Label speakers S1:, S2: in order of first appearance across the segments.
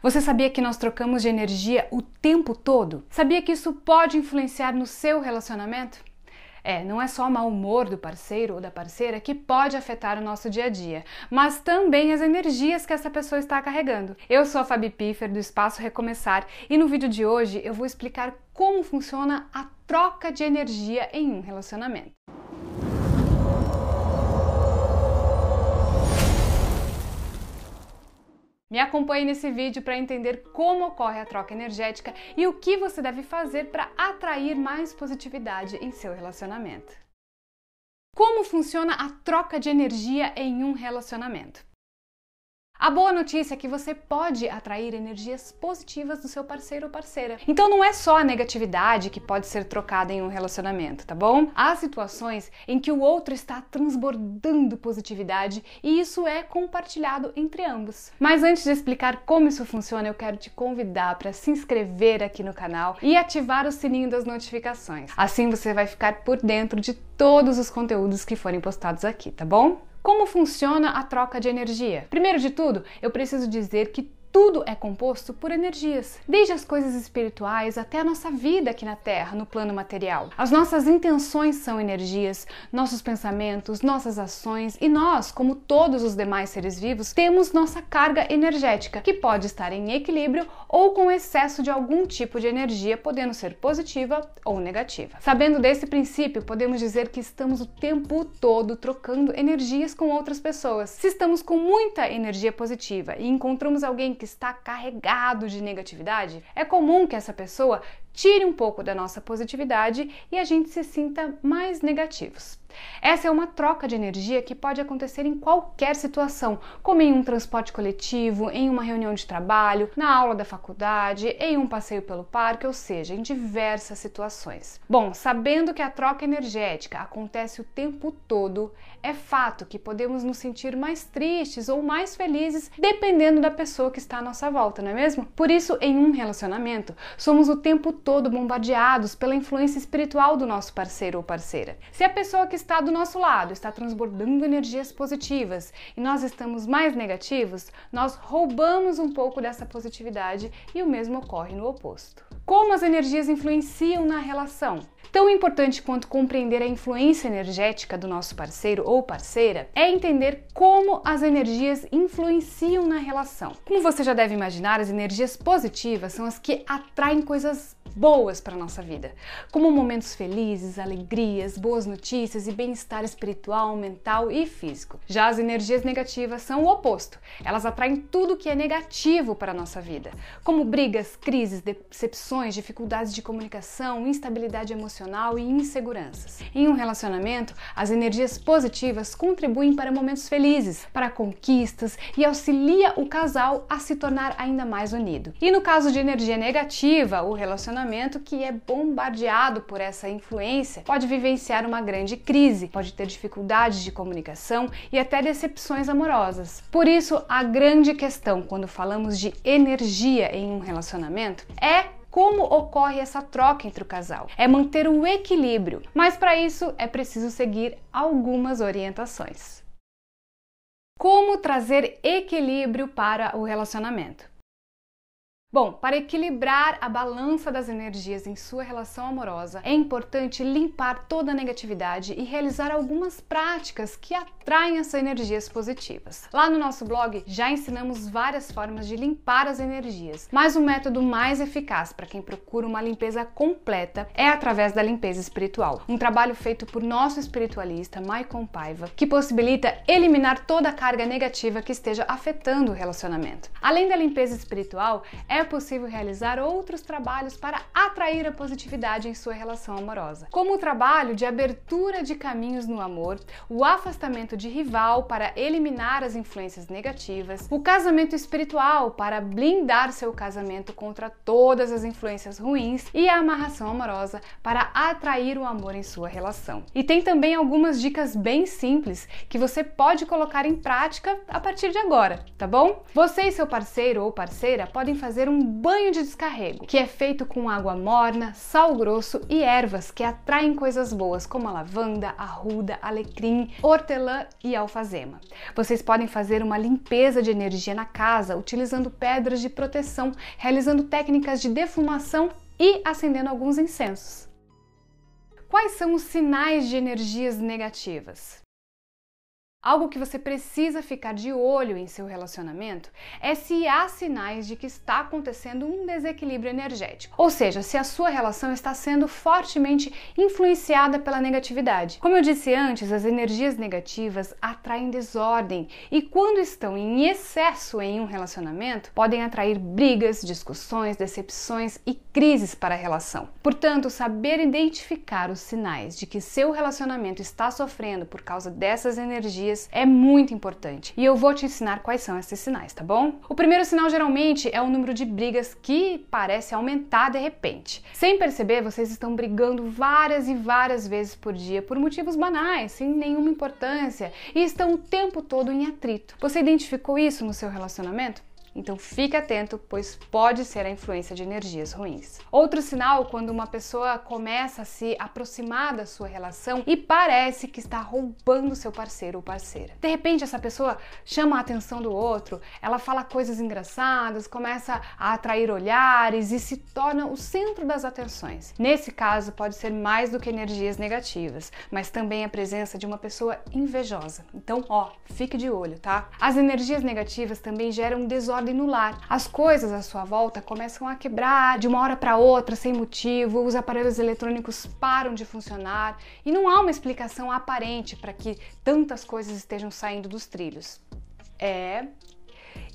S1: Você sabia que nós trocamos de energia o tempo todo? Sabia que isso pode influenciar no seu relacionamento? É, não é só o mau humor do parceiro ou da parceira que pode afetar o nosso dia a dia, mas também as energias que essa pessoa está carregando. Eu sou a Fabi Piffer do Espaço Recomeçar e no vídeo de hoje eu vou explicar como funciona a troca de energia em um relacionamento. Me acompanhe nesse vídeo para entender como ocorre a troca energética e o que você deve fazer para atrair mais positividade em seu relacionamento. Como funciona a troca de energia em um relacionamento? A boa notícia é que você pode atrair energias positivas do seu parceiro ou parceira. Então não é só a negatividade que pode ser trocada em um relacionamento, tá bom? Há situações em que o outro está transbordando positividade e isso é compartilhado entre ambos. Mas antes de explicar como isso funciona, eu quero te convidar para se inscrever aqui no canal e ativar o sininho das notificações. Assim você vai ficar por dentro de todos os conteúdos que forem postados aqui, tá bom? Como funciona a troca de energia? Primeiro de tudo, eu preciso dizer que tudo é composto por energias, desde as coisas espirituais até a nossa vida aqui na Terra, no plano material. As nossas intenções são energias, nossos pensamentos, nossas ações e nós, como todos os demais seres vivos, temos nossa carga energética, que pode estar em equilíbrio ou com excesso de algum tipo de energia, podendo ser positiva ou negativa. Sabendo desse princípio, podemos dizer que estamos o tempo todo trocando energias com outras pessoas. Se estamos com muita energia positiva e encontramos alguém que está carregado de negatividade, é comum que essa pessoa tire um pouco da nossa positividade e a gente se sinta mais negativos. Essa é uma troca de energia que pode acontecer em qualquer situação, como em um transporte coletivo, em uma reunião de trabalho, na aula da faculdade, em um passeio pelo parque, ou seja, em diversas situações. Bom, sabendo que a troca energética acontece o tempo todo, é fato que podemos nos sentir mais tristes ou mais felizes dependendo da pessoa que está à nossa volta, não é mesmo? Por isso, em um relacionamento, somos o tempo todo bombardeados pela influência espiritual do nosso parceiro ou parceira. Se a pessoa que está do nosso lado está transbordando energias positivas e nós estamos mais negativos, nós roubamos um pouco dessa positividade e o mesmo ocorre no oposto. Como as energias influenciam na relação? Tão importante quanto compreender a influência energética do nosso parceiro ou parceira é entender como as energias influenciam na relação. Como você já deve imaginar, as energias positivas são as que atraem coisas boas para nossa vida, como momentos felizes, alegrias, boas notícias e bem-estar espiritual, mental e físico. Já as energias negativas são o oposto. Elas atraem tudo que é negativo para a nossa vida, como brigas, crises, decepções, dificuldades de comunicação, instabilidade emocional e inseguranças. Em um relacionamento, as energias positivas contribuem para momentos felizes, para conquistas e auxilia o casal a se tornar ainda mais unido. E no caso de energia negativa, o relacionamento relacionamento que é bombardeado por essa influência pode vivenciar uma grande crise, pode ter dificuldades de comunicação e até decepções amorosas. Por isso, a grande questão quando falamos de energia em um relacionamento é como ocorre essa troca entre o casal. É manter o equilíbrio, mas para isso é preciso seguir algumas orientações. Como trazer equilíbrio para o relacionamento? Bom, para equilibrar a balança das energias em sua relação amorosa, é importante limpar toda a negatividade e realizar algumas práticas que atraem essas energias positivas. Lá no nosso blog já ensinamos várias formas de limpar as energias, mas o método mais eficaz para quem procura uma limpeza completa é através da limpeza espiritual, um trabalho feito por nosso espiritualista Maicon Paiva, que possibilita eliminar toda a carga negativa que esteja afetando o relacionamento. Além da limpeza espiritual, é é possível realizar outros trabalhos para atrair a positividade em sua relação amorosa, como o trabalho de abertura de caminhos no amor, o afastamento de rival para eliminar as influências negativas, o casamento espiritual para blindar seu casamento contra todas as influências ruins e a amarração amorosa para atrair o amor em sua relação. E tem também algumas dicas bem simples que você pode colocar em prática a partir de agora, tá bom? Você e seu parceiro ou parceira podem fazer fazer um banho de descarrego, que é feito com água morna, sal grosso e ervas que atraem coisas boas, como a lavanda, arruda, alecrim, hortelã e alfazema. Vocês podem fazer uma limpeza de energia na casa utilizando pedras de proteção, realizando técnicas de defumação e acendendo alguns incensos. Quais são os sinais de energias negativas? Algo que você precisa ficar de olho em seu relacionamento é se há sinais de que está acontecendo um desequilíbrio energético, ou seja, se a sua relação está sendo fortemente influenciada pela negatividade. Como eu disse antes, as energias negativas atraem desordem e, quando estão em excesso em um relacionamento, podem atrair brigas, discussões, decepções e crises para a relação. Portanto, saber identificar os sinais de que seu relacionamento está sofrendo por causa dessas energias dias é muito importante. E eu vou te ensinar quais são esses sinais, tá bom? O primeiro sinal geralmente é o número de brigas que parece aumentar de repente. Sem perceber, vocês estão brigando várias e várias vezes por dia por motivos banais, sem nenhuma importância, e estão o tempo todo em atrito. Você identificou isso no seu relacionamento? Então fique atento, pois pode ser a influência de energias ruins. Outro sinal quando uma pessoa começa a se aproximar da sua relação e parece que está roubando seu parceiro ou parceira. De repente essa pessoa chama a atenção do outro, ela fala coisas engraçadas, começa a atrair olhares e se torna o centro das atenções. Nesse caso pode ser mais do que energias negativas, mas também a presença de uma pessoa invejosa. Então, ó, fique de olho, tá? As energias negativas também geram desordem desordem no lar. As coisas à sua volta começam a quebrar de uma hora para outra sem motivo, os aparelhos eletrônicos param de funcionar e não há uma explicação aparente para que tantas coisas estejam saindo dos trilhos. É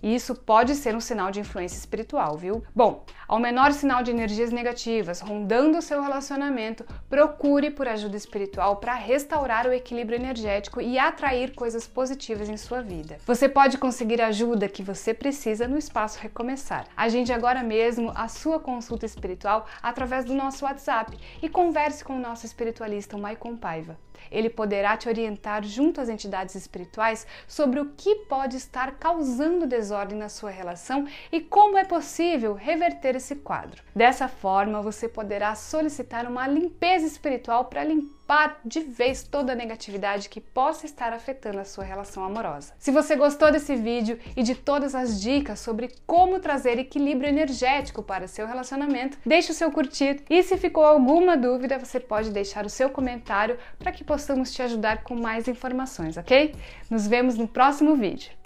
S1: e isso pode ser um sinal de influência espiritual, viu? Bom, ao menor sinal de energias negativas rondando o seu relacionamento, procure por ajuda espiritual para restaurar o equilíbrio energético e atrair coisas positivas em sua vida. Você pode conseguir a ajuda que você precisa no espaço Recomeçar. Agende agora mesmo a sua consulta espiritual através do nosso WhatsApp e converse com o nosso espiritualista, Maicon Paiva. Ele poderá te orientar junto às entidades espirituais sobre o que pode estar causando desordem na sua relação e como é possível reverter esse quadro. Dessa forma, você poderá solicitar uma limpeza espiritual para limpar limpar de vez toda a negatividade que possa estar afetando a sua relação amorosa. Se você gostou desse vídeo e de todas as dicas sobre como trazer equilíbrio energético para seu relacionamento, deixe o seu curtir e se ficou alguma dúvida, você pode deixar o seu comentário para que possamos te ajudar com mais informações, ok? Nos vemos no próximo vídeo.